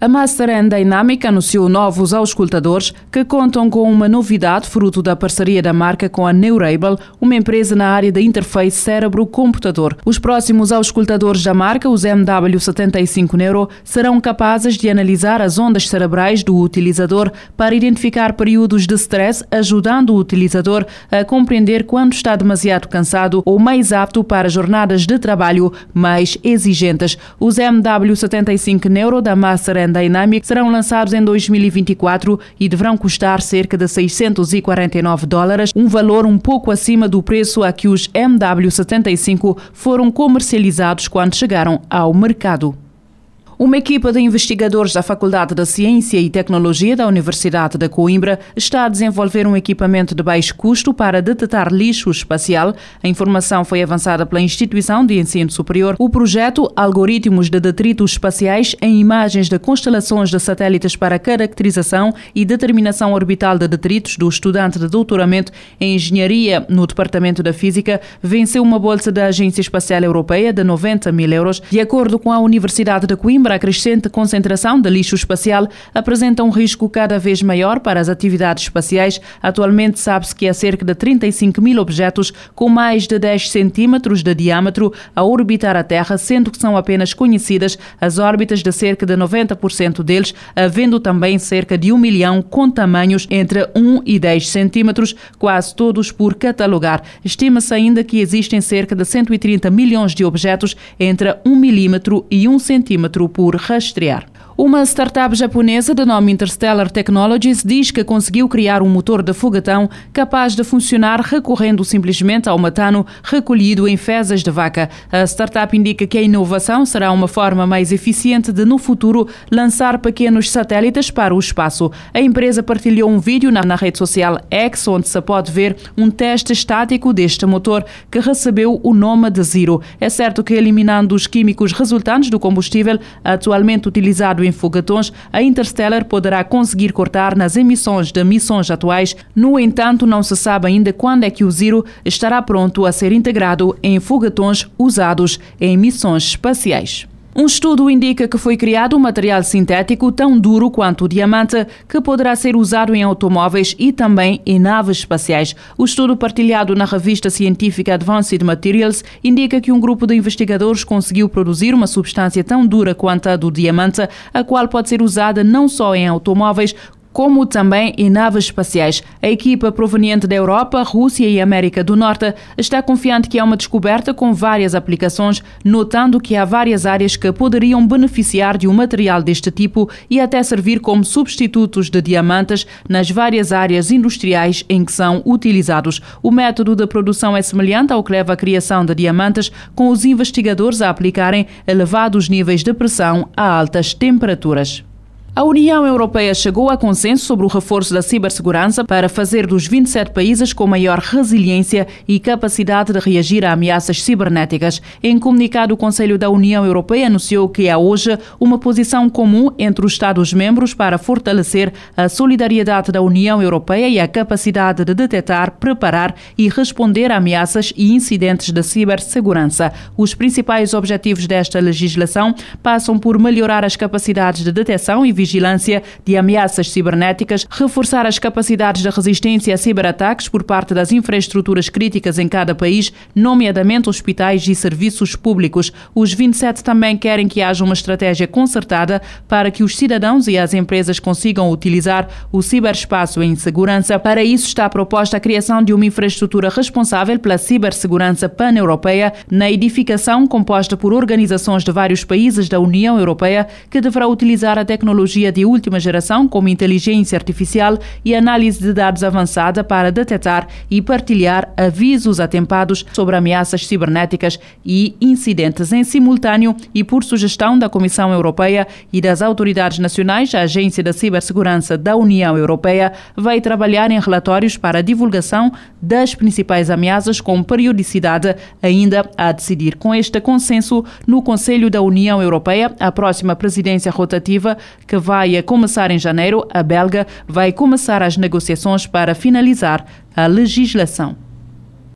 A Master and Dynamic anunciou novos auscultadores que contam com uma novidade fruto da parceria da marca com a Neurable, uma empresa na área da interface cérebro-computador. Os próximos auscultadores da marca, os MW75 Neuro, serão capazes de analisar as ondas cerebrais do utilizador para identificar períodos de stress, ajudando o utilizador a compreender quando está demasiado cansado ou mais apto para jornadas de trabalho mais exigentes. Os MW75 Neuro da Dynamic serão lançados em 2024 e deverão custar cerca de 649 dólares, um valor um pouco acima do preço a que os MW75 foram comercializados quando chegaram ao mercado. Uma equipa de investigadores da Faculdade de Ciência e Tecnologia da Universidade de Coimbra está a desenvolver um equipamento de baixo custo para detectar lixo espacial. A informação foi avançada pela instituição de ensino superior. O projeto Algoritmos de Detritos Espaciais em Imagens de Constelações de Satélites para Caracterização e Determinação Orbital de Detritos do estudante de doutoramento em Engenharia no Departamento da Física venceu uma bolsa da Agência Espacial Europeia de 90 mil euros. De acordo com a Universidade de Coimbra, para a crescente concentração de lixo espacial apresenta um risco cada vez maior para as atividades espaciais. Atualmente sabe-se que há cerca de 35 mil objetos com mais de 10 centímetros de diâmetro a orbitar a Terra, sendo que são apenas conhecidas as órbitas de cerca de 90% deles, havendo também cerca de um milhão com tamanhos entre 1 e 10 centímetros, quase todos por catalogar. Estima-se ainda que existem cerca de 130 milhões de objetos entre 1 milímetro e 1 centímetro por rastrear. Uma startup japonesa de nome Interstellar Technologies diz que conseguiu criar um motor de fogatão capaz de funcionar recorrendo simplesmente ao metano recolhido em fezes de vaca. A startup indica que a inovação será uma forma mais eficiente de, no futuro, lançar pequenos satélites para o espaço. A empresa partilhou um vídeo na, rede social X, onde se pode ver um teste estático deste motor que recebeu o nome de Zero. É certo que, eliminando os químicos resultantes do combustível atualmente utilizado em fogatões, a Interstellar poderá conseguir cortar nas emissões de missões atuais. No entanto, não se sabe ainda quando é que o Zero estará pronto a ser integrado em fogatões usados em missões espaciais. Um estudo indica que foi criado um material sintético tão duro quanto o diamante que poderá ser usado em automóveis e também em naves espaciais. O estudo partilhado na revista científica Advanced Materials indica que um grupo de investigadores conseguiu produzir uma substância tão dura quanto a do diamante, a qual pode ser usada não só em automóveis, como também em naves espaciais. A equipa proveniente da Europa, Rússia e América do Norte está confiante que é uma descoberta com várias aplicações, notando que há várias áreas que poderiam beneficiar de um material deste tipo e até servir como substitutos de diamantes nas várias áreas industriais em que são utilizados. O método de produção é semelhante ao que leva à criação de diamantes, com os investigadores a aplicarem elevados níveis de pressão a altas temperaturas. A União Europeia chegou a consenso sobre o reforço da cibersegurança para fazer dos 27 países com maior resiliência e capacidade de reagir a ameaças cibernéticas. Em comunicado, o Conselho da União Europeia anunciou que há hoje uma posição comum entre os Estados-membros para fortalecer a solidariedade da União Europeia e a capacidade de detectar, preparar e responder a ameaças e incidentes de cibersegurança. Os principais objetivos desta legislação passam por melhorar as capacidades de detecção e vigilância de ameaças cibernéticas, reforçar as capacidades de resistência a ciberataques por parte das infraestruturas críticas em cada país, nomeadamente hospitais e serviços públicos. Os 27 também querem que haja uma estratégia concertada para que os cidadãos e as empresas consigam utilizar o ciberespaço em segurança. Para isso está proposta a criação de uma infraestrutura responsável pela cibersegurança pan-europeia na edificação composta por organizações de vários países da União Europeia que deverá utilizar a tecnologia tecnologia de última geração, como inteligência artificial e análise de dados avançada para detectar e partilhar avisos atempados sobre ameaças cibernéticas e incidentes em simultâneo e por sugestão da Comissão Europeia e das autoridades nacionais, a Agência da Cibersegurança da União Europeia vai trabalhar em relatórios para a divulgação das principais ameaças com periodicidade ainda a decidir. Com este consenso, no Conselho da União Europeia, a próxima presidência rotativa vai começar em janeiro, a belga vai começar as negociações para finalizar a legislação.